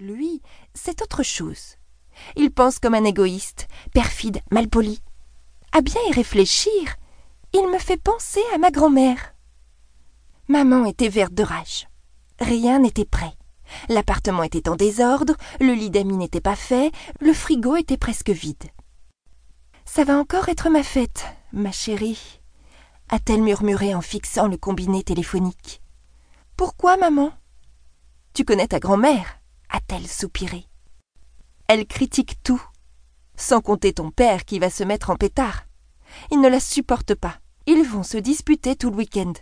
Lui, c'est autre chose. Il pense comme un égoïste, perfide, malpoli. À bien y réfléchir, il me fait penser à ma grand-mère. Maman était verte de rage. Rien n'était prêt. L'appartement était en désordre, le lit d'amis n'était pas fait, le frigo était presque vide. Ça va encore être ma fête, ma chérie, a-t-elle murmuré en fixant le combiné téléphonique. Pourquoi, maman? Tu connais ta grand-mère? A-t-elle soupiré. Elle critique tout, sans compter ton père qui va se mettre en pétard. Il ne la supporte pas. Ils vont se disputer tout le week-end.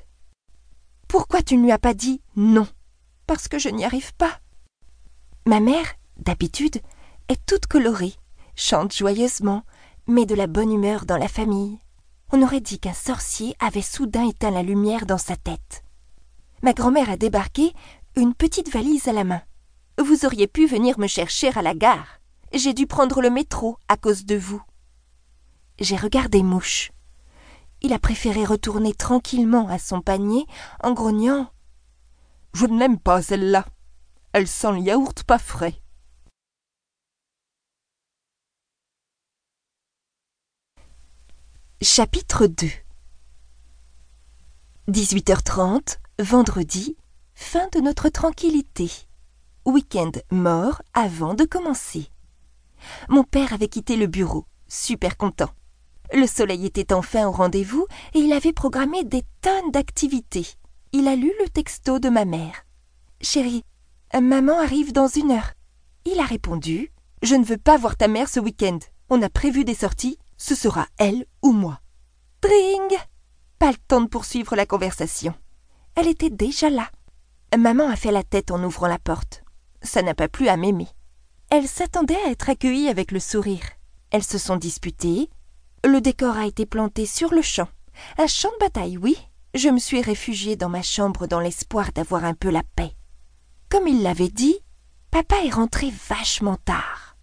Pourquoi tu ne lui as pas dit non? Parce que je n'y arrive pas. Ma mère, d'habitude, est toute colorée, chante joyeusement, met de la bonne humeur dans la famille. On aurait dit qu'un sorcier avait soudain éteint la lumière dans sa tête. Ma grand-mère a débarqué, une petite valise à la main. Vous auriez pu venir me chercher à la gare. J'ai dû prendre le métro à cause de vous. J'ai regardé Mouche. Il a préféré retourner tranquillement à son panier en grognant. Je ne l'aime pas celle-là. Elle sent le yaourt pas frais. Chapitre 2 18h30, vendredi, fin de notre tranquillité. Week-end mort avant de commencer. Mon père avait quitté le bureau, super content. Le soleil était enfin au rendez-vous et il avait programmé des tonnes d'activités. Il a lu le texto de ma mère. Chérie, maman arrive dans une heure. Il a répondu Je ne veux pas voir ta mère ce week-end. On a prévu des sorties. Ce sera elle ou moi. Dring Pas le temps de poursuivre la conversation. Elle était déjà là. Maman a fait la tête en ouvrant la porte. Ça n'a pas plu à Mémé. Elle s'attendait à être accueillie avec le sourire. Elles se sont disputées, le décor a été planté sur le champ. Un champ de bataille, oui. Je me suis réfugiée dans ma chambre dans l'espoir d'avoir un peu la paix. Comme il l'avait dit, papa est rentré vachement tard.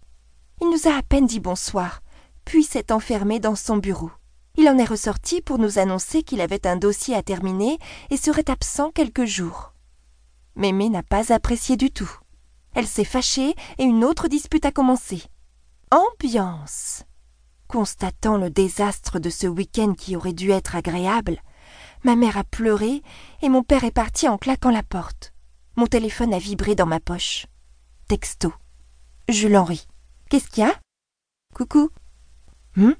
Il nous a à peine dit bonsoir, puis s'est enfermé dans son bureau. Il en est ressorti pour nous annoncer qu'il avait un dossier à terminer et serait absent quelques jours. Mémé n'a pas apprécié du tout. Elle s'est fâchée et une autre dispute a commencé. Ambiance. Constatant le désastre de ce week-end qui aurait dû être agréable, ma mère a pleuré et mon père est parti en claquant la porte. Mon téléphone a vibré dans ma poche. Texto. Jules Henri. Qu'est-ce qu'il y a? Coucou. Hum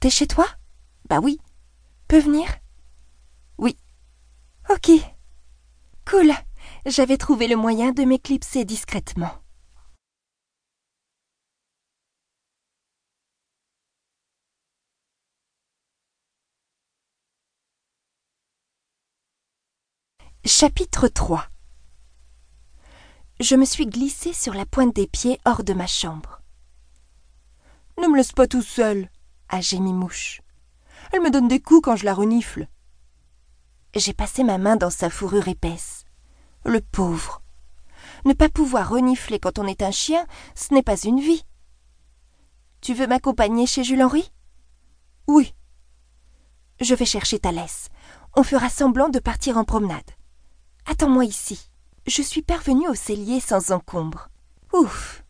T'es chez toi? Bah oui. Peux venir? Oui. Ok. Cool. J'avais trouvé le moyen de m'éclipser discrètement. Chapitre 3 Je me suis glissée sur la pointe des pieds hors de ma chambre. Ne me laisse pas tout seul, a gémi Mouche. Elle me donne des coups quand je la renifle. J'ai passé ma main dans sa fourrure épaisse. Le pauvre. Ne pas pouvoir renifler quand on est un chien, ce n'est pas une vie. Tu veux m'accompagner chez Jules Henri Oui. Je vais chercher ta laisse. On fera semblant de partir en promenade. Attends-moi ici. Je suis parvenue au cellier sans encombre. Ouf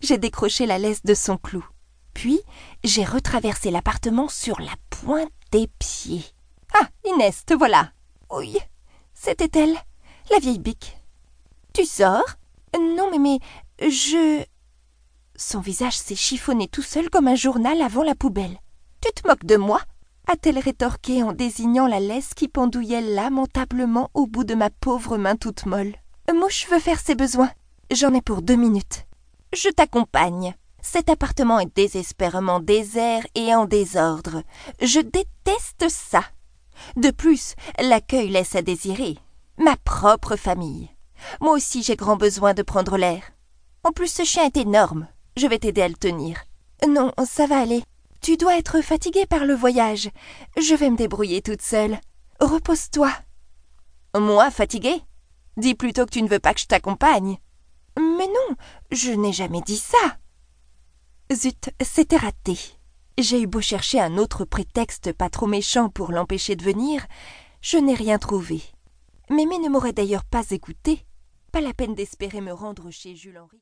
J'ai décroché la laisse de son clou. Puis, j'ai retraversé l'appartement sur la pointe des pieds. Ah, Inès, te voilà Oui, c'était elle, la vieille bique. Tu sors? Non, mais, mais, je. Son visage s'est chiffonné tout seul comme un journal avant la poubelle. Tu te moques de moi? A-t-elle rétorqué en désignant la laisse qui pendouillait lamentablement au bout de ma pauvre main toute molle. Mouche veut faire ses besoins. J'en ai pour deux minutes. Je t'accompagne. Cet appartement est désespérément désert et en désordre. Je déteste ça. De plus, l'accueil laisse à désirer. Ma propre famille. Moi aussi j'ai grand besoin de prendre l'air. En plus, ce chien est énorme. Je vais t'aider à le tenir. Non, ça va aller. Tu dois être fatiguée par le voyage. Je vais me débrouiller toute seule. Repose-toi. Moi, fatiguée Dis plutôt que tu ne veux pas que je t'accompagne. Mais non, je n'ai jamais dit ça. Zut, c'était raté. J'ai eu beau chercher un autre prétexte pas trop méchant pour l'empêcher de venir, je n'ai rien trouvé. Mémé ne m'aurait d'ailleurs pas écouté. Pas la peine d'espérer me rendre chez Jules Henri.